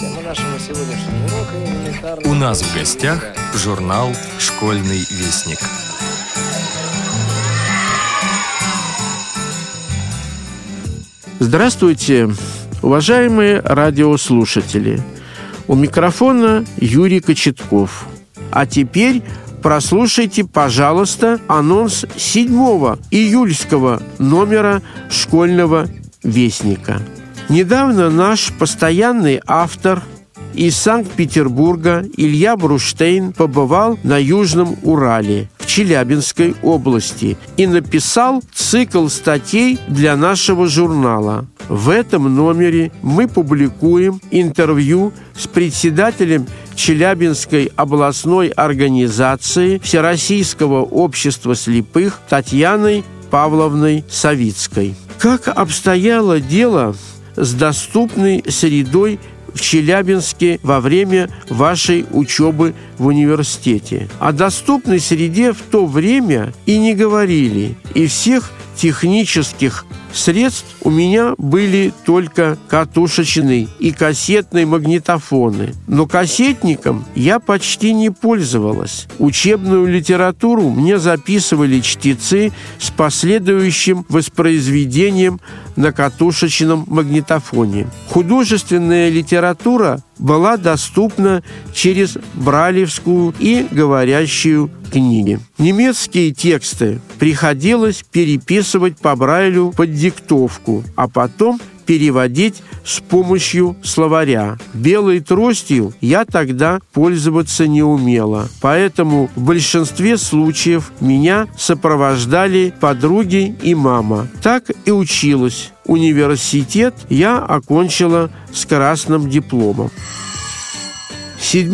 Тема нашего сегодняшнего урока элементарная... У нас в гостях журнал «Школьный вестник». Здравствуйте, уважаемые радиослушатели. У микрофона Юрий Кочетков. А теперь прослушайте, пожалуйста, анонс 7 июльского номера школьного вестника. Недавно наш постоянный автор из Санкт-Петербурга Илья Бруштейн побывал на Южном Урале в Челябинской области и написал цикл статей для нашего журнала. В этом номере мы публикуем интервью с председателем Челябинской областной организации Всероссийского общества слепых Татьяной Павловной Савицкой. Как обстояло дело с доступной средой в Челябинске во время вашей учебы в университете. О доступной среде в то время и не говорили, и всех технических средств у меня были только катушечные и кассетные магнитофоны. Но кассетником я почти не пользовалась. Учебную литературу мне записывали чтецы с последующим воспроизведением на катушечном магнитофоне. Художественная литература была доступна через бралевскую и говорящую книги. Немецкие тексты приходилось переписывать по Брайлю под диктовку, а потом переводить с помощью словаря. Белой тростью я тогда пользоваться не умела, поэтому в большинстве случаев меня сопровождали подруги и мама. Так и училась. Университет я окончила с красным дипломом. 7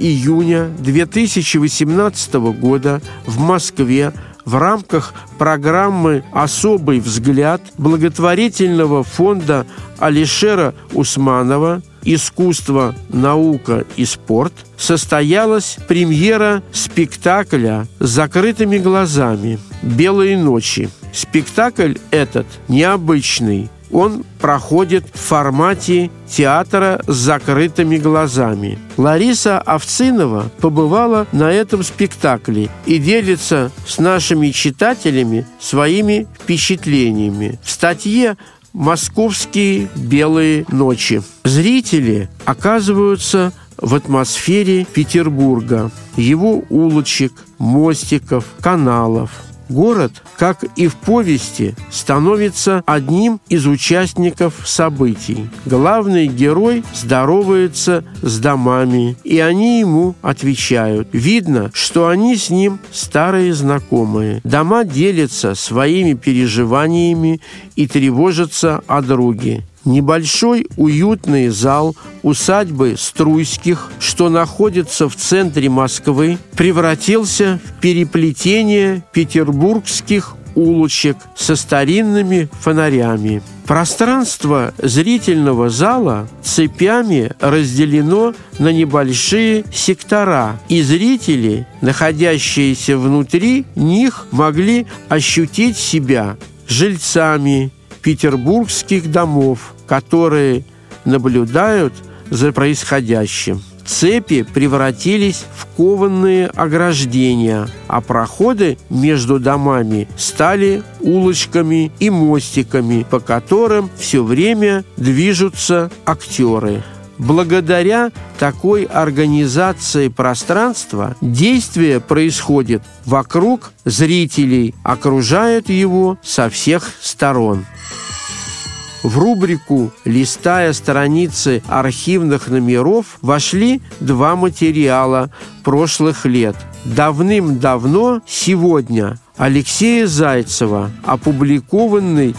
июня 2018 года в Москве в рамках программы «Особый взгляд» благотворительного фонда Алишера Усманова «Искусство, наука и спорт» состоялась премьера спектакля с закрытыми глазами «Белые ночи». Спектакль этот необычный – он проходит в формате театра с закрытыми глазами. Лариса Овцинова побывала на этом спектакле и делится с нашими читателями своими впечатлениями. В статье «Московские белые ночи». Зрители оказываются в атмосфере Петербурга, его улочек, мостиков, каналов – Город, как и в повести, становится одним из участников событий. Главный герой здоровается с домами, и они ему отвечают. Видно, что они с ним старые знакомые. Дома делятся своими переживаниями и тревожатся о друге. Небольшой уютный зал усадьбы Струйских, что находится в центре Москвы, превратился в переплетение петербургских улочек со старинными фонарями. Пространство зрительного зала цепями разделено на небольшие сектора, и зрители, находящиеся внутри них, могли ощутить себя жильцами петербургских домов, которые наблюдают за происходящим. Цепи превратились в кованные ограждения, а проходы между домами стали улочками и мостиками, по которым все время движутся актеры. Благодаря такой организации пространства действие происходит вокруг зрителей, окружает его со всех сторон. В рубрику «Листая страницы архивных номеров» вошли два материала прошлых лет. Давным-давно, сегодня, Алексея Зайцева, опубликованный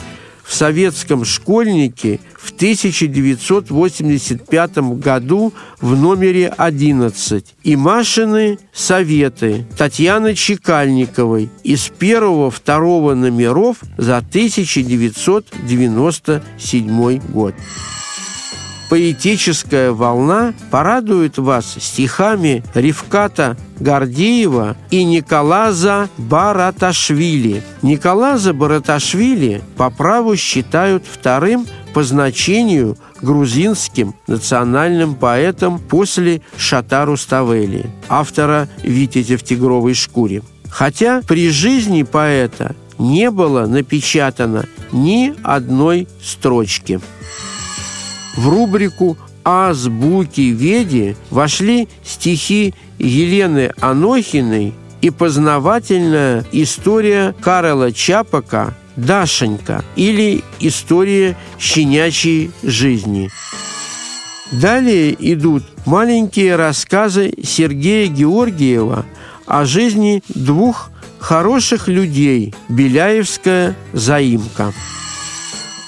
в советском школьнике в 1985 году в номере 11 и Машины советы Татьяны Чекальниковой из первого-второго номеров за 1997 год поэтическая волна порадует вас стихами Ривката Гордеева и Николаза Бараташвили. Николаза Бараташвили по праву считают вторым по значению грузинским национальным поэтом после Шата Руставели, автора «Витязя в тигровой шкуре». Хотя при жизни поэта не было напечатано ни одной строчки. В рубрику «Азбуки Веди» вошли стихи Елены Анохиной и познавательная история Карла Чапака «Дашенька» или «История щенячьей жизни». Далее идут маленькие рассказы Сергея Георгиева о жизни двух хороших людей «Беляевская заимка».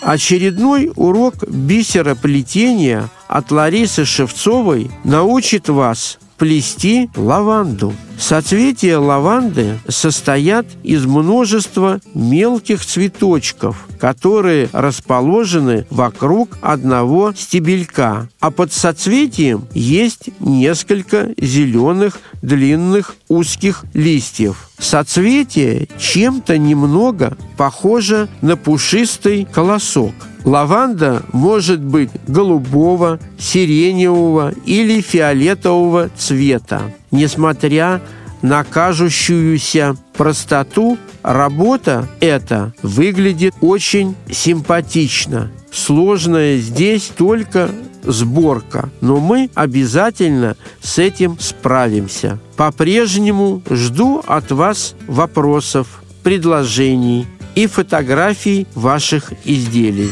Очередной урок бисероплетения от Ларисы Шевцовой научит вас плести лаванду. Соцветия лаванды состоят из множества мелких цветочков, которые расположены вокруг одного стебелька, а под соцветием есть несколько зеленых длинных узких листьев. Соцветие чем-то немного похоже на пушистый колосок – Лаванда может быть голубого, сиреневого или фиолетового цвета. Несмотря на кажущуюся простоту, работа эта выглядит очень симпатично. Сложная здесь только сборка, но мы обязательно с этим справимся. По-прежнему жду от вас вопросов, предложений и фотографий ваших изделий.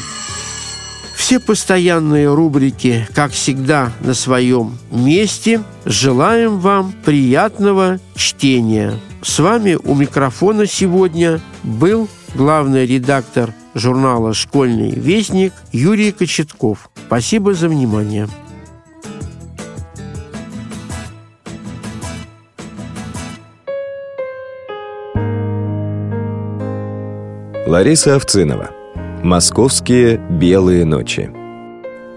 Все постоянные рубрики, как всегда, на своем месте. Желаем вам приятного чтения. С вами у микрофона сегодня был главный редактор журнала «Школьный вестник» Юрий Кочетков. Спасибо за внимание. Лариса Овцинова – Московские белые ночи.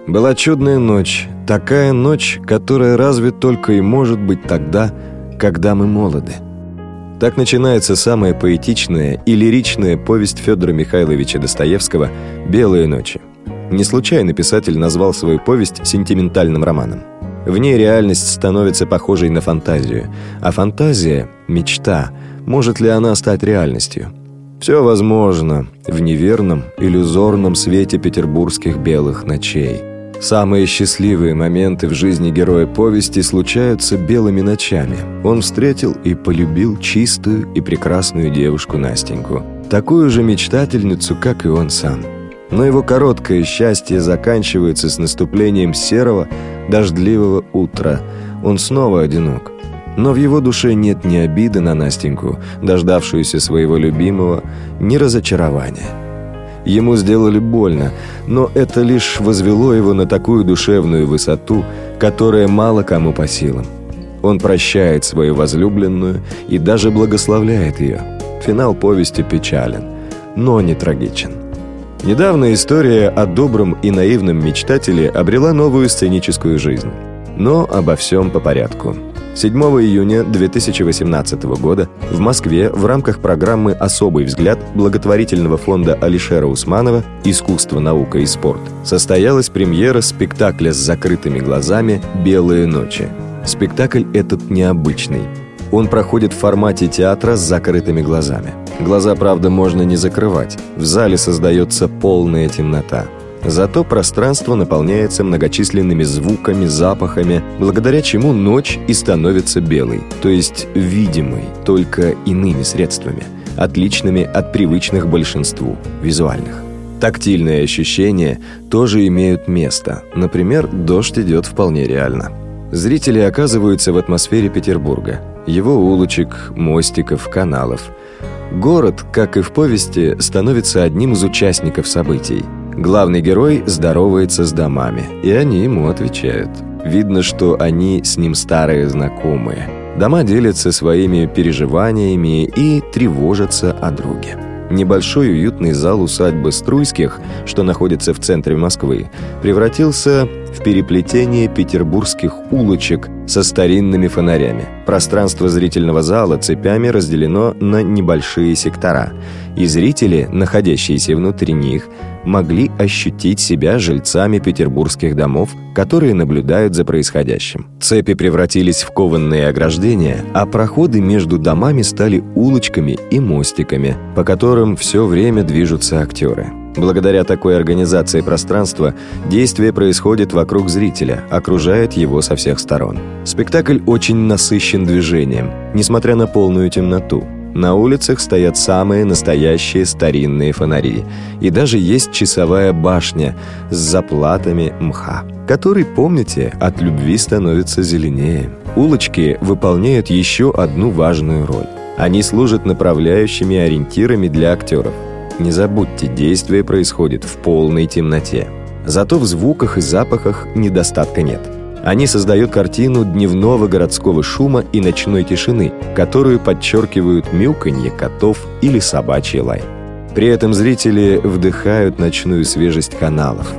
Была чудная ночь, такая ночь, которая разве только и может быть тогда, когда мы молоды. Так начинается самая поэтичная и лиричная повесть Федора Михайловича Достоевского «Белые ночи». Не случайно писатель назвал свою повесть сентиментальным романом. В ней реальность становится похожей на фантазию, а фантазия – мечта. Может ли она стать реальностью – все возможно в неверном, иллюзорном свете петербургских белых ночей. Самые счастливые моменты в жизни героя повести случаются белыми ночами. Он встретил и полюбил чистую и прекрасную девушку Настеньку. Такую же мечтательницу, как и он сам. Но его короткое счастье заканчивается с наступлением серого, дождливого утра. Он снова одинок. Но в его душе нет ни обиды на Настеньку, дождавшуюся своего любимого, ни разочарования. Ему сделали больно, но это лишь возвело его на такую душевную высоту, которая мало кому по силам. Он прощает свою возлюбленную и даже благословляет ее. Финал повести печален, но не трагичен. Недавно история о добром и наивном мечтателе обрела новую сценическую жизнь. Но обо всем по порядку. 7 июня 2018 года в Москве в рамках программы «Особый взгляд» благотворительного фонда Алишера Усманова «Искусство, наука и спорт» состоялась премьера спектакля с закрытыми глазами «Белые ночи». Спектакль этот необычный. Он проходит в формате театра с закрытыми глазами. Глаза, правда, можно не закрывать. В зале создается полная темнота. Зато пространство наполняется многочисленными звуками, запахами, благодаря чему ночь и становится белой, то есть видимой, только иными средствами, отличными от привычных большинству, визуальных. Тактильные ощущения тоже имеют место. Например, дождь идет вполне реально. Зрители оказываются в атмосфере Петербурга, его улочек, мостиков, каналов. Город, как и в повести, становится одним из участников событий – Главный герой здоровается с домами, и они ему отвечают. Видно, что они с ним старые знакомые. Дома делятся своими переживаниями и тревожатся о друге. Небольшой уютный зал усадьбы Струйских, что находится в центре Москвы, превратился в переплетение петербургских улочек со старинными фонарями. Пространство зрительного зала цепями разделено на небольшие сектора, и зрители, находящиеся внутри них, могли ощутить себя жильцами петербургских домов, которые наблюдают за происходящим. Цепи превратились в кованные ограждения, а проходы между домами стали улочками и мостиками, по которым все время движутся актеры. Благодаря такой организации пространства действие происходит вокруг зрителя, окружает его со всех сторон. Спектакль очень насыщен движением, несмотря на полную темноту. На улицах стоят самые настоящие старинные фонари. И даже есть часовая башня с заплатами мха, который, помните, от любви становится зеленее. Улочки выполняют еще одну важную роль. Они служат направляющими ориентирами для актеров. Не забудьте, действие происходит в полной темноте. Зато в звуках и запахах недостатка нет – они создают картину дневного городского шума и ночной тишины, которую подчеркивают мяуканье котов или собачий лай. При этом зрители вдыхают ночную свежесть каналов.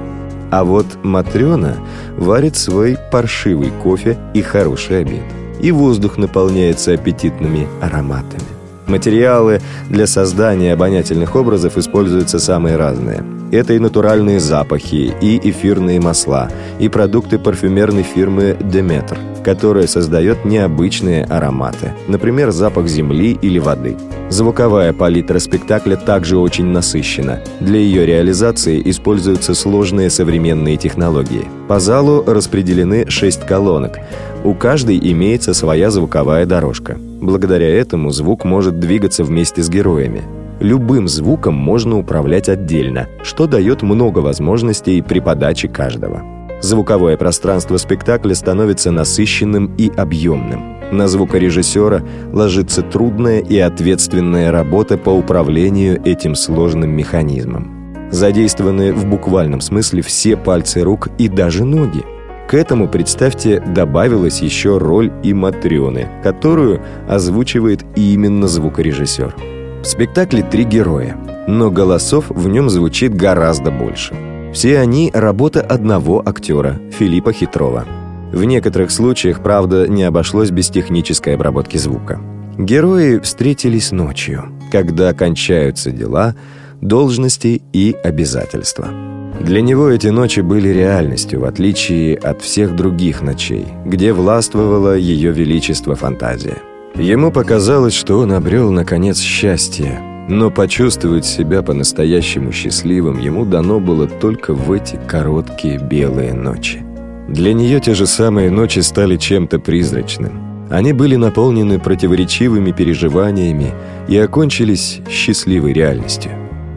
А вот Матрена варит свой паршивый кофе и хороший обед. И воздух наполняется аппетитными ароматами. Материалы для создания обонятельных образов используются самые разные – это и натуральные запахи, и эфирные масла, и продукты парфюмерной фирмы Demeter, которая создает необычные ароматы, например, запах земли или воды. Звуковая палитра спектакля также очень насыщена. Для ее реализации используются сложные современные технологии. По залу распределены шесть колонок. У каждой имеется своя звуковая дорожка. Благодаря этому звук может двигаться вместе с героями. Любым звуком можно управлять отдельно, что дает много возможностей при подаче каждого. Звуковое пространство спектакля становится насыщенным и объемным. На звукорежиссера ложится трудная и ответственная работа по управлению этим сложным механизмом. Задействованы в буквальном смысле все пальцы рук и даже ноги. К этому, представьте, добавилась еще роль и Матрёны, которую озвучивает именно звукорежиссер. В спектакле три героя, но голосов в нем звучит гораздо больше. Все они – работа одного актера, Филиппа Хитрова. В некоторых случаях, правда, не обошлось без технической обработки звука. Герои встретились ночью, когда кончаются дела, должности и обязательства. Для него эти ночи были реальностью, в отличие от всех других ночей, где властвовало ее величество фантазия – Ему показалось, что он обрел, наконец, счастье, но почувствовать себя по-настоящему счастливым ему дано было только в эти короткие белые ночи. Для нее те же самые ночи стали чем-то призрачным. Они были наполнены противоречивыми переживаниями и окончились счастливой реальностью.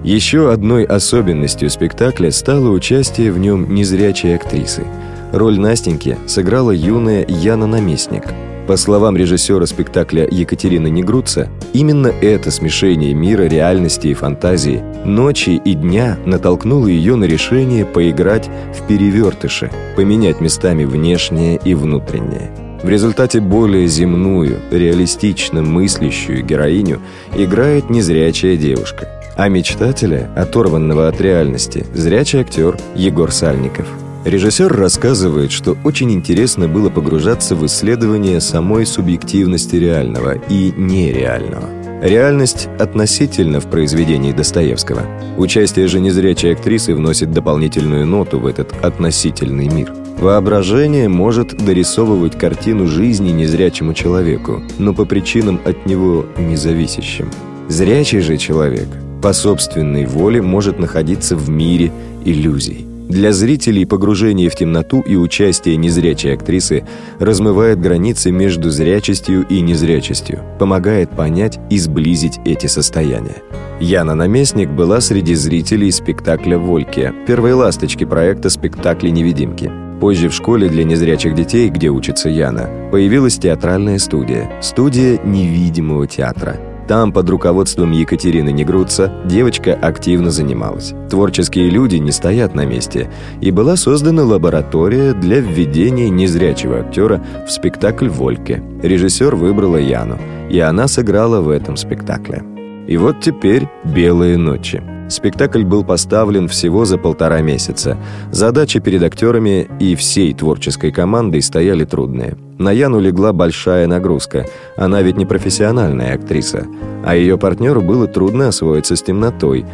Еще одной особенностью спектакля стало участие в нем незрячей актрисы. Роль Настеньки сыграла юная Яна Наместник – по словам режиссера спектакля Екатерины Негруца, именно это смешение мира, реальности и фантазии ночи и дня натолкнуло ее на решение поиграть в перевертыши, поменять местами внешнее и внутреннее. В результате более земную, реалистично мыслящую героиню играет незрячая девушка, а мечтателя, оторванного от реальности, зрячий актер Егор Сальников – Режиссер рассказывает, что очень интересно было погружаться в исследование самой субъективности реального и нереального. Реальность относительно в произведении Достоевского. Участие же незрячей актрисы вносит дополнительную ноту в этот относительный мир. Воображение может дорисовывать картину жизни незрячему человеку, но по причинам от него независящим. Зрячий же человек по собственной воле может находиться в мире иллюзий. Для зрителей погружение в темноту и участие незрячей актрисы размывает границы между зрячестью и незрячестью, помогает понять и сблизить эти состояния. Яна Наместник была среди зрителей спектакля «Вольке», первой ласточки проекта спектакля «Невидимки». Позже в школе для незрячих детей, где учится Яна, появилась театральная студия – студия невидимого театра – там, под руководством Екатерины Негруца, девочка активно занималась. Творческие люди не стоят на месте, и была создана лаборатория для введения незрячего актера в спектакль «Вольке». Режиссер выбрала Яну, и она сыграла в этом спектакле. И вот теперь «Белые ночи». Спектакль был поставлен всего за полтора месяца. Задачи перед актерами и всей творческой командой стояли трудные. На Яну легла большая нагрузка. Она ведь не профессиональная актриса. А ее партнеру было трудно освоиться с темнотой.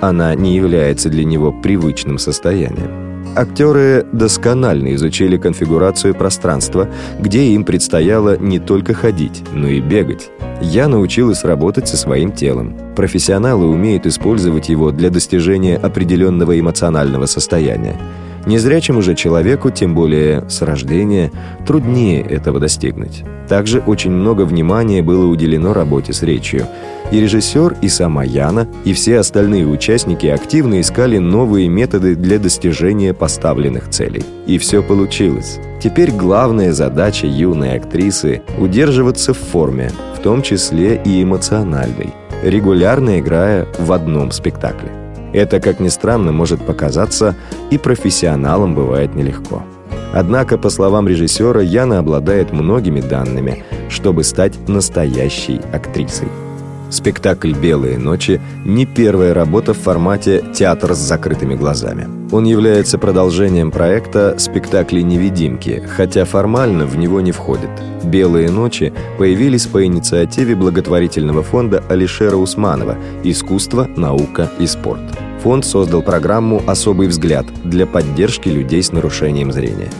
Она не является для него привычным состоянием. Актеры досконально изучили конфигурацию пространства, где им предстояло не только ходить, но и бегать. Я научилась работать со своим телом. Профессионалы умеют использовать его для достижения определенного эмоционального состояния. Незрячему же человеку, тем более с рождения, труднее этого достигнуть. Также очень много внимания было уделено работе с речью. И режиссер, и сама Яна, и все остальные участники активно искали новые методы для достижения поставленных целей. И все получилось. Теперь главная задача юной актрисы – удерживаться в форме, в том числе и эмоциональной, регулярно играя в одном спектакле. Это, как ни странно, может показаться, и профессионалам бывает нелегко. Однако, по словам режиссера, Яна обладает многими данными, чтобы стать настоящей актрисой. Спектакль «Белые ночи» не первая работа в формате «Театр с закрытыми глазами». Он является продолжением проекта «Спектакли невидимки», хотя формально в него не входит. «Белые ночи» появились по инициативе благотворительного фонда Алишера Усманова «Искусство, наука и спорт». Фонд создал программу «Особый взгляд» для поддержки людей с нарушением зрения.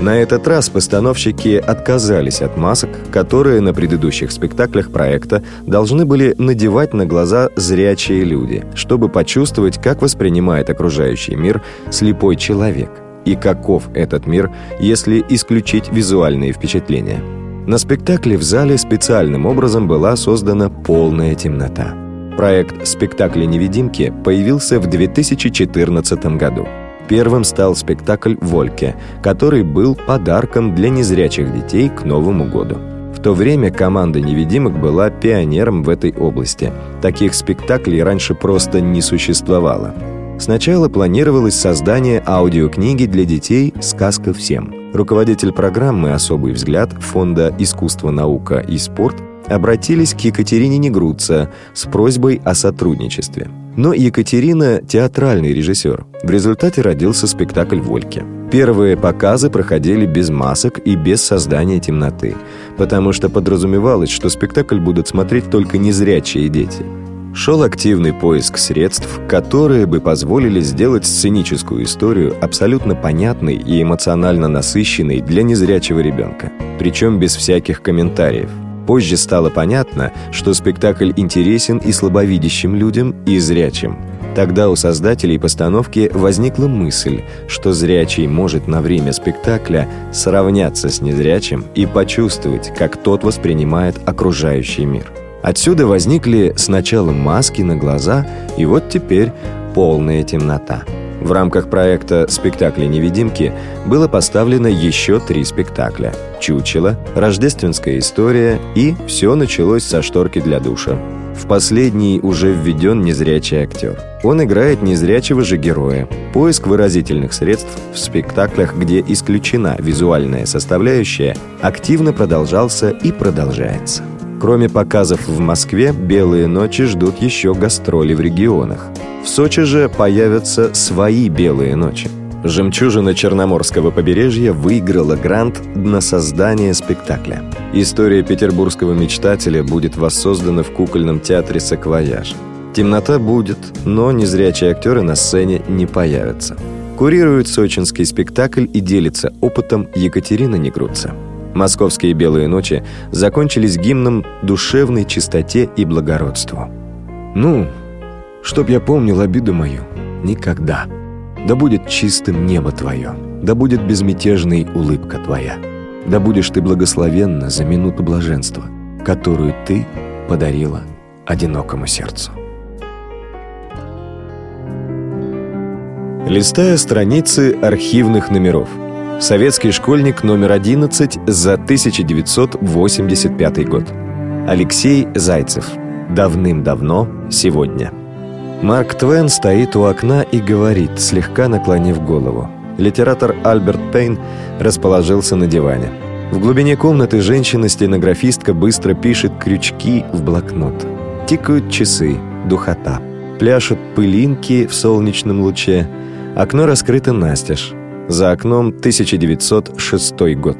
На этот раз постановщики отказались от масок, которые на предыдущих спектаклях проекта должны были надевать на глаза зрячие люди, чтобы почувствовать, как воспринимает окружающий мир слепой человек и каков этот мир, если исключить визуальные впечатления. На спектакле в зале специальным образом была создана полная темнота. Проект «Спектакли невидимки» появился в 2014 году. Первым стал спектакль «Вольке», который был подарком для незрячих детей к Новому году. В то время команда невидимок была пионером в этой области. Таких спектаклей раньше просто не существовало. Сначала планировалось создание аудиокниги для детей «Сказка всем». Руководитель программы «Особый взгляд» Фонда «Искусство, наука и спорт» обратились к Екатерине Негруца с просьбой о сотрудничестве. Но Екатерина – театральный режиссер. В результате родился спектакль «Вольки». Первые показы проходили без масок и без создания темноты, потому что подразумевалось, что спектакль будут смотреть только незрячие дети. Шел активный поиск средств, которые бы позволили сделать сценическую историю абсолютно понятной и эмоционально насыщенной для незрячего ребенка, причем без всяких комментариев – Позже стало понятно, что спектакль интересен и слабовидящим людям, и зрячим. Тогда у создателей постановки возникла мысль, что зрячий может на время спектакля сравняться с незрячим и почувствовать, как тот воспринимает окружающий мир. Отсюда возникли сначала маски на глаза, и вот теперь полная темнота – в рамках проекта «Спектакли-невидимки» было поставлено еще три спектакля «Чучело», «Рождественская история» и «Все началось со шторки для душа». В последний уже введен незрячий актер. Он играет незрячего же героя. Поиск выразительных средств в спектаклях, где исключена визуальная составляющая, активно продолжался и продолжается. Кроме показов в Москве, «Белые ночи» ждут еще гастроли в регионах. В Сочи же появятся свои «Белые ночи». «Жемчужина Черноморского побережья» выиграла грант на создание спектакля. История петербургского мечтателя будет воссоздана в кукольном театре «Саквояж». Темнота будет, но незрячие актеры на сцене не появятся. Курирует сочинский спектакль и делится опытом Екатерина Негруца. Московские белые ночи закончились гимном душевной чистоте и благородству. «Ну, чтоб я помнил обиду мою, никогда. Да будет чистым небо твое, да будет безмятежной улыбка твоя, да будешь ты благословенна за минуту блаженства, которую ты подарила одинокому сердцу». Листая страницы архивных номеров – Советский школьник номер 11 за 1985 год. Алексей Зайцев. Давным-давно, сегодня. Марк Твен стоит у окна и говорит, слегка наклонив голову. Литератор Альберт Пейн расположился на диване. В глубине комнаты женщина-стенографистка быстро пишет крючки в блокнот. Тикают часы, духота. Пляшут пылинки в солнечном луче. Окно раскрыто настежь. За окном 1906 год.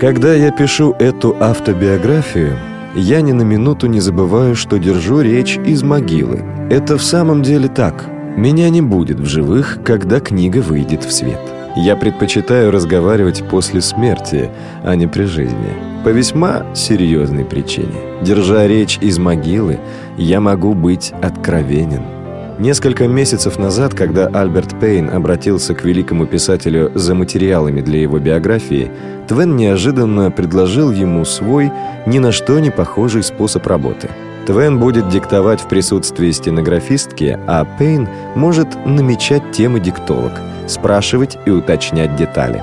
Когда я пишу эту автобиографию, я ни на минуту не забываю, что держу речь из могилы. Это в самом деле так. Меня не будет в живых, когда книга выйдет в свет. Я предпочитаю разговаривать после смерти, а не при жизни. По весьма серьезной причине. Держа речь из могилы, я могу быть откровенен. Несколько месяцев назад, когда Альберт Пейн обратился к великому писателю за материалами для его биографии, Твен неожиданно предложил ему свой, ни на что не похожий способ работы. Твен будет диктовать в присутствии стенографистки, а Пейн может намечать темы диктовок – спрашивать и уточнять детали.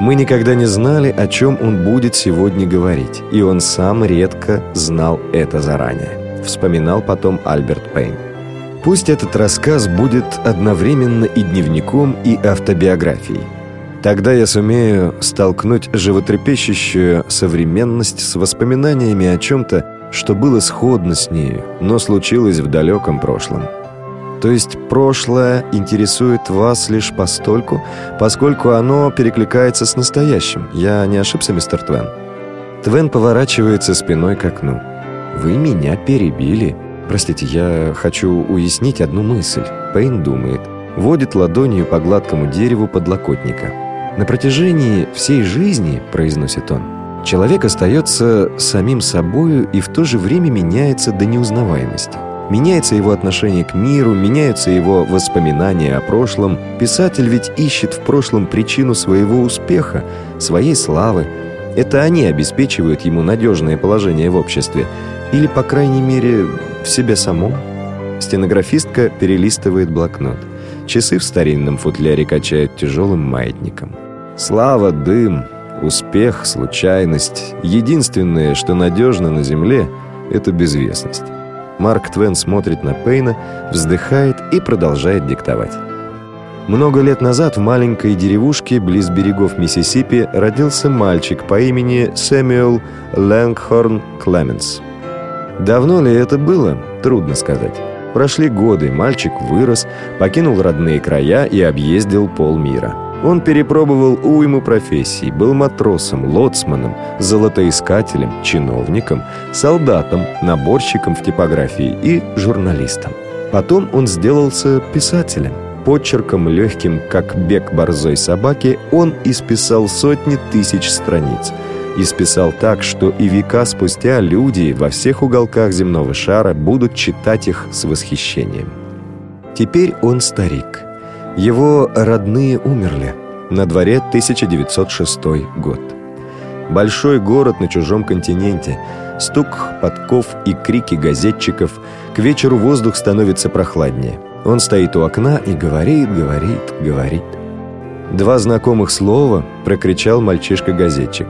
Мы никогда не знали, о чем он будет сегодня говорить, и он сам редко знал это заранее, вспоминал потом Альберт Пейн. Пусть этот рассказ будет одновременно и дневником, и автобиографией. Тогда я сумею столкнуть животрепещущую современность с воспоминаниями о чем-то, что было сходно с нею, но случилось в далеком прошлом. То есть прошлое интересует вас лишь постольку, поскольку оно перекликается с настоящим. Я не ошибся, мистер Твен? Твен поворачивается спиной к окну. «Вы меня перебили. Простите, я хочу уяснить одну мысль». Пейн думает. Водит ладонью по гладкому дереву подлокотника. «На протяжении всей жизни, — произносит он, — человек остается самим собою и в то же время меняется до неузнаваемости. Меняется его отношение к миру, меняются его воспоминания о прошлом. Писатель ведь ищет в прошлом причину своего успеха, своей славы. Это они обеспечивают ему надежное положение в обществе. Или, по крайней мере, в себе самом. Стенографистка перелистывает блокнот. Часы в старинном футляре качают тяжелым маятником. Слава, дым, успех, случайность. Единственное, что надежно на земле, это безвестность. Марк Твен смотрит на Пейна, вздыхает и продолжает диктовать. Много лет назад в маленькой деревушке близ берегов Миссисипи родился мальчик по имени Сэмюэл Лэнгхорн Клеменс. Давно ли это было? Трудно сказать. Прошли годы, мальчик вырос, покинул родные края и объездил полмира. Он перепробовал уйму профессий, был матросом, лоцманом, золотоискателем, чиновником, солдатом, наборщиком в типографии и журналистом. Потом он сделался писателем. Почерком легким, как бег борзой собаки, он исписал сотни тысяч страниц. Исписал так, что и века спустя люди во всех уголках земного шара будут читать их с восхищением. Теперь он старик – его родные умерли. На дворе 1906 год. Большой город на чужом континенте. Стук подков и крики газетчиков. К вечеру воздух становится прохладнее. Он стоит у окна и говорит, говорит, говорит. Два знакомых слова прокричал мальчишка-газетчик.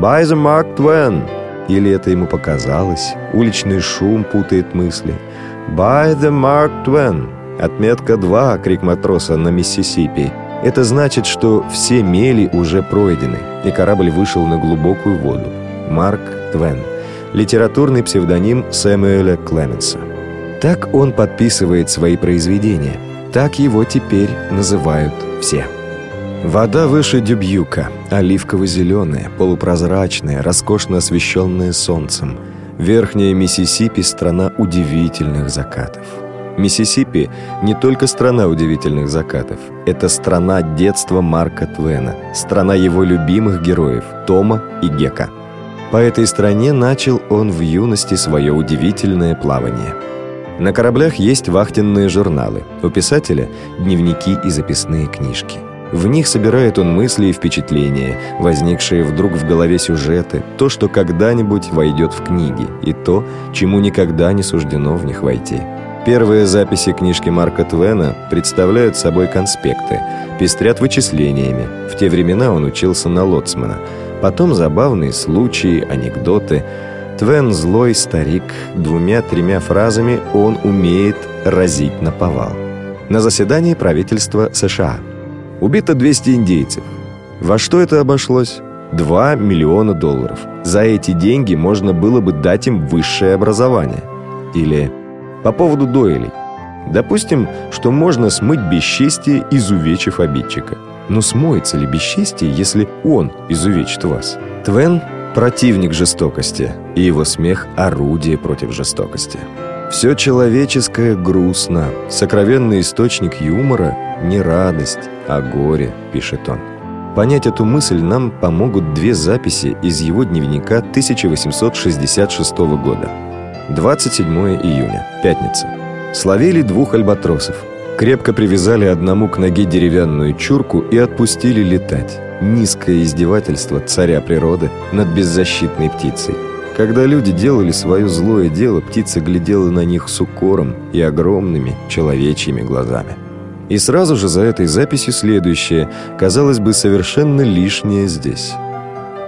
«By the Mark Twain!» Или это ему показалось? Уличный шум путает мысли. «By the Mark Twain!» Отметка 2, крик матроса на Миссисипи. Это значит, что все мели уже пройдены, и корабль вышел на глубокую воду. Марк Твен. Литературный псевдоним Сэмюэля Клеменса. Так он подписывает свои произведения. Так его теперь называют все. Вода выше Дюбьюка, оливково-зеленая, полупрозрачная, роскошно освещенная солнцем. Верхняя Миссисипи – страна удивительных закатов. Миссисипи не только страна удивительных закатов. Это страна детства Марка Твена, страна его любимых героев Тома и Гека. По этой стране начал он в юности свое удивительное плавание. На кораблях есть вахтенные журналы, у писателя – дневники и записные книжки. В них собирает он мысли и впечатления, возникшие вдруг в голове сюжеты, то, что когда-нибудь войдет в книги, и то, чему никогда не суждено в них войти – Первые записи книжки Марка Твена представляют собой конспекты, пестрят вычислениями. В те времена он учился на лоцмана. Потом забавные случаи, анекдоты. Твен злой старик, двумя-тремя фразами он умеет разить на повал. На заседании правительства США. Убито 200 индейцев. Во что это обошлось? 2 миллиона долларов. За эти деньги можно было бы дать им высшее образование. Или по поводу дуэлей. Допустим, что можно смыть бесчестие, изувечив обидчика. Но смоется ли бесчестие, если он изувечит вас? Твен – противник жестокости, и его смех – орудие против жестокости. Все человеческое грустно. Сокровенный источник юмора – не радость, а горе, пишет он. Понять эту мысль нам помогут две записи из его дневника 1866 года. 27 июня, пятница. Словили двух альбатросов. Крепко привязали одному к ноге деревянную чурку и отпустили летать. Низкое издевательство царя природы над беззащитной птицей. Когда люди делали свое злое дело, птица глядела на них с укором и огромными человечьими глазами. И сразу же за этой записью следующее, казалось бы, совершенно лишнее здесь.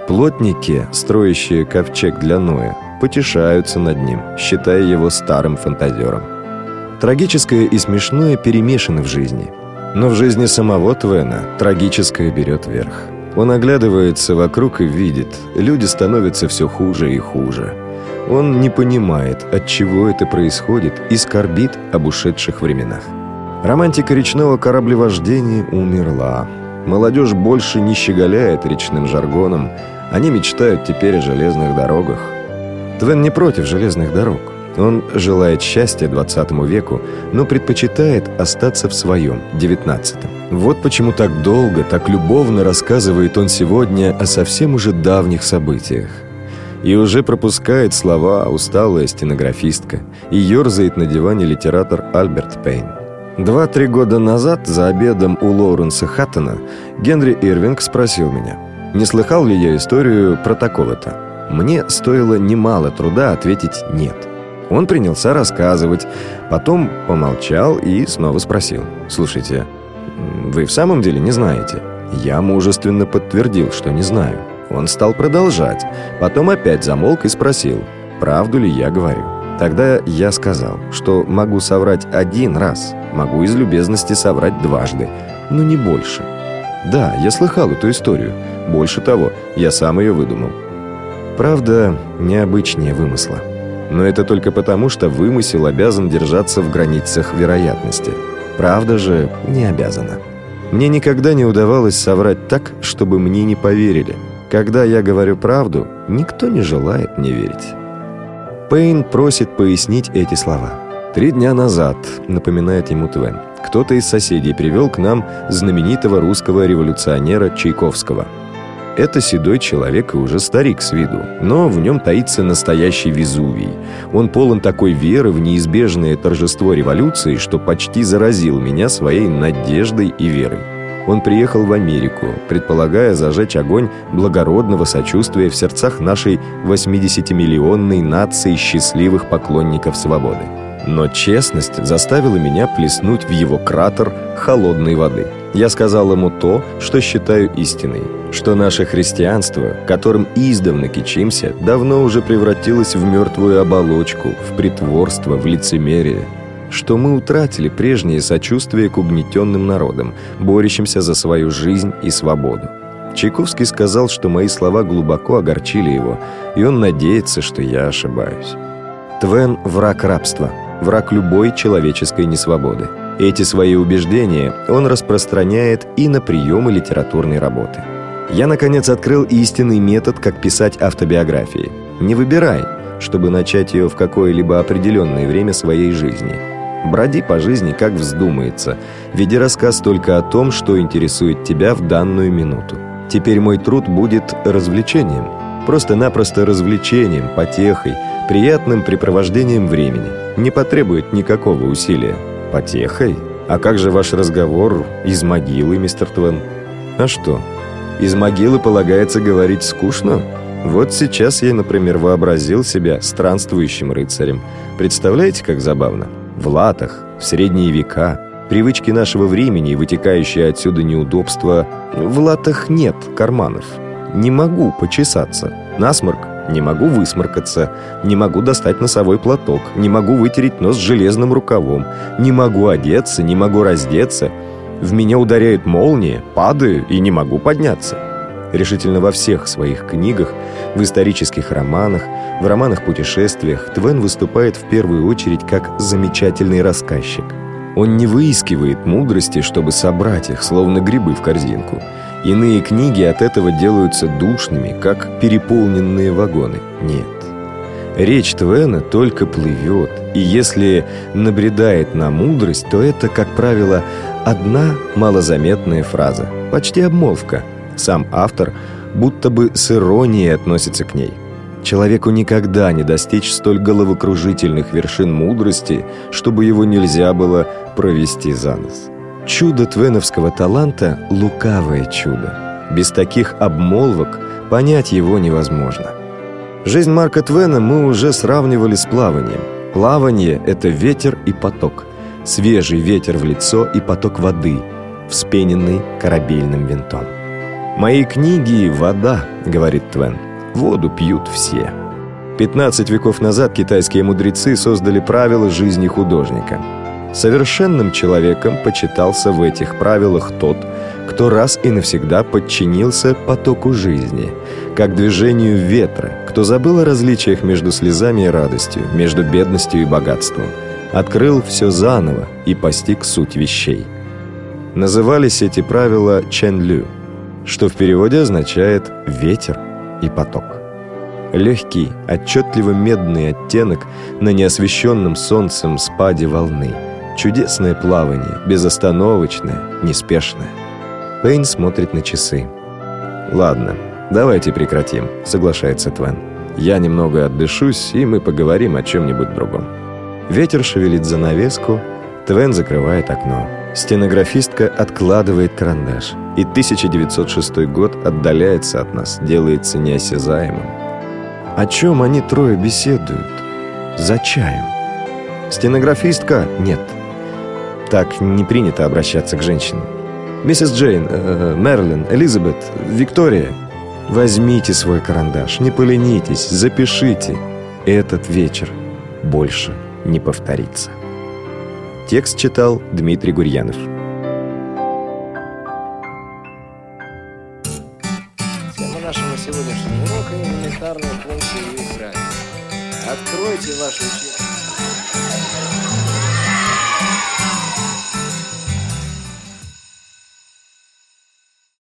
Плотники, строящие ковчег для Ноя, потешаются над ним, считая его старым фантазером. Трагическое и смешное перемешаны в жизни. Но в жизни самого Твена трагическое берет верх. Он оглядывается вокруг и видит, люди становятся все хуже и хуже. Он не понимает, от чего это происходит, и скорбит об ушедших временах. Романтика речного кораблевождения умерла. Молодежь больше не щеголяет речным жаргоном, они мечтают теперь о железных дорогах. Твен не против железных дорог. Он желает счастья 20 веку, но предпочитает остаться в своем, 19 -м. Вот почему так долго, так любовно рассказывает он сегодня о совсем уже давних событиях. И уже пропускает слова усталая стенографистка и ерзает на диване литератор Альберт Пейн. Два-три года назад за обедом у Лоуренса Хаттона Генри Ирвинг спросил меня, не слыхал ли я историю про такого-то. Мне стоило немало труда ответить «нет». Он принялся рассказывать, потом помолчал и снова спросил. «Слушайте, вы в самом деле не знаете?» Я мужественно подтвердил, что не знаю. Он стал продолжать, потом опять замолк и спросил, правду ли я говорю. Тогда я сказал, что могу соврать один раз, могу из любезности соврать дважды, но не больше. Да, я слыхал эту историю. Больше того, я сам ее выдумал. Правда, необычнее вымысла. Но это только потому, что вымысел обязан держаться в границах вероятности. Правда же не обязана. Мне никогда не удавалось соврать так, чтобы мне не поверили. Когда я говорю правду, никто не желает мне верить. Пейн просит пояснить эти слова. Три дня назад, напоминает ему Твен, кто-то из соседей привел к нам знаменитого русского революционера Чайковского – это седой человек и уже старик с виду, но в нем таится настоящий Везувий. Он полон такой веры в неизбежное торжество революции, что почти заразил меня своей надеждой и верой. Он приехал в Америку, предполагая зажечь огонь благородного сочувствия в сердцах нашей 80-миллионной нации счастливых поклонников свободы. Но честность заставила меня плеснуть в его кратер холодной воды. Я сказал ему то, что считаю истиной, что наше христианство, которым издавна кичимся, давно уже превратилось в мертвую оболочку, в притворство, в лицемерие, что мы утратили прежнее сочувствие к угнетенным народам, борющимся за свою жизнь и свободу. Чайковский сказал, что мои слова глубоко огорчили его, и он надеется, что я ошибаюсь. Твен – враг рабства – враг любой человеческой несвободы. Эти свои убеждения он распространяет и на приемы литературной работы. Я, наконец, открыл истинный метод, как писать автобиографии. Не выбирай, чтобы начать ее в какое-либо определенное время своей жизни. Броди по жизни, как вздумается, веди рассказ только о том, что интересует тебя в данную минуту. Теперь мой труд будет развлечением. Просто-напросто развлечением, потехой, приятным препровождением времени. Не потребует никакого усилия. Потехой? А как же ваш разговор из могилы, мистер Твен? А что? Из могилы полагается говорить скучно? Вот сейчас я, например, вообразил себя странствующим рыцарем. Представляете, как забавно? В латах, в средние века, привычки нашего времени, вытекающие отсюда неудобства. В латах нет карманов. Не могу почесаться. Насморк не могу высморкаться, не могу достать носовой платок, не могу вытереть нос железным рукавом, не могу одеться, не могу раздеться. В меня ударяет молния, падаю и не могу подняться. Решительно во всех своих книгах, в исторических романах, в романах-путешествиях Твен выступает в первую очередь как замечательный рассказчик. Он не выискивает мудрости, чтобы собрать их, словно грибы в корзинку. Иные книги от этого делаются душными, как переполненные вагоны. Нет. Речь Твена только плывет, и если набредает на мудрость, то это, как правило, одна малозаметная фраза, почти обмолвка. Сам автор будто бы с иронией относится к ней – Человеку никогда не достичь столь головокружительных вершин мудрости, чтобы его нельзя было провести за нос. Чудо твеновского таланта – лукавое чудо. Без таких обмолвок понять его невозможно. Жизнь Марка Твена мы уже сравнивали с плаванием. Плавание – это ветер и поток. Свежий ветер в лицо и поток воды, вспененный корабельным винтом. «Мои книги – вода», – говорит Твен – Воду пьют все. 15 веков назад китайские мудрецы создали правила жизни художника. Совершенным человеком почитался в этих правилах тот, кто раз и навсегда подчинился потоку жизни, как движению ветра, кто забыл о различиях между слезами и радостью, между бедностью и богатством, открыл все заново и постиг суть вещей. Назывались эти правила «чен-лю», что в переводе означает «ветер», и поток. Легкий, отчетливо медный оттенок на неосвещенном солнцем спаде волны. Чудесное плавание, безостановочное, неспешное. Пейн смотрит на часы. «Ладно, давайте прекратим», — соглашается Твен. «Я немного отдышусь, и мы поговорим о чем-нибудь другом». Ветер шевелит занавеску, Твен закрывает окно. Стенографистка откладывает карандаш, и 1906 год отдаляется от нас, делается неосязаемым. О чем они трое беседуют? За чаем. Стенографистка? Нет. Так не принято обращаться к женщинам. Миссис Джейн, э, Мерлин, Элизабет, Виктория. Возьмите свой карандаш, не поленитесь, запишите. Этот вечер больше не повторится. Текст читал Дмитрий Гурьянов.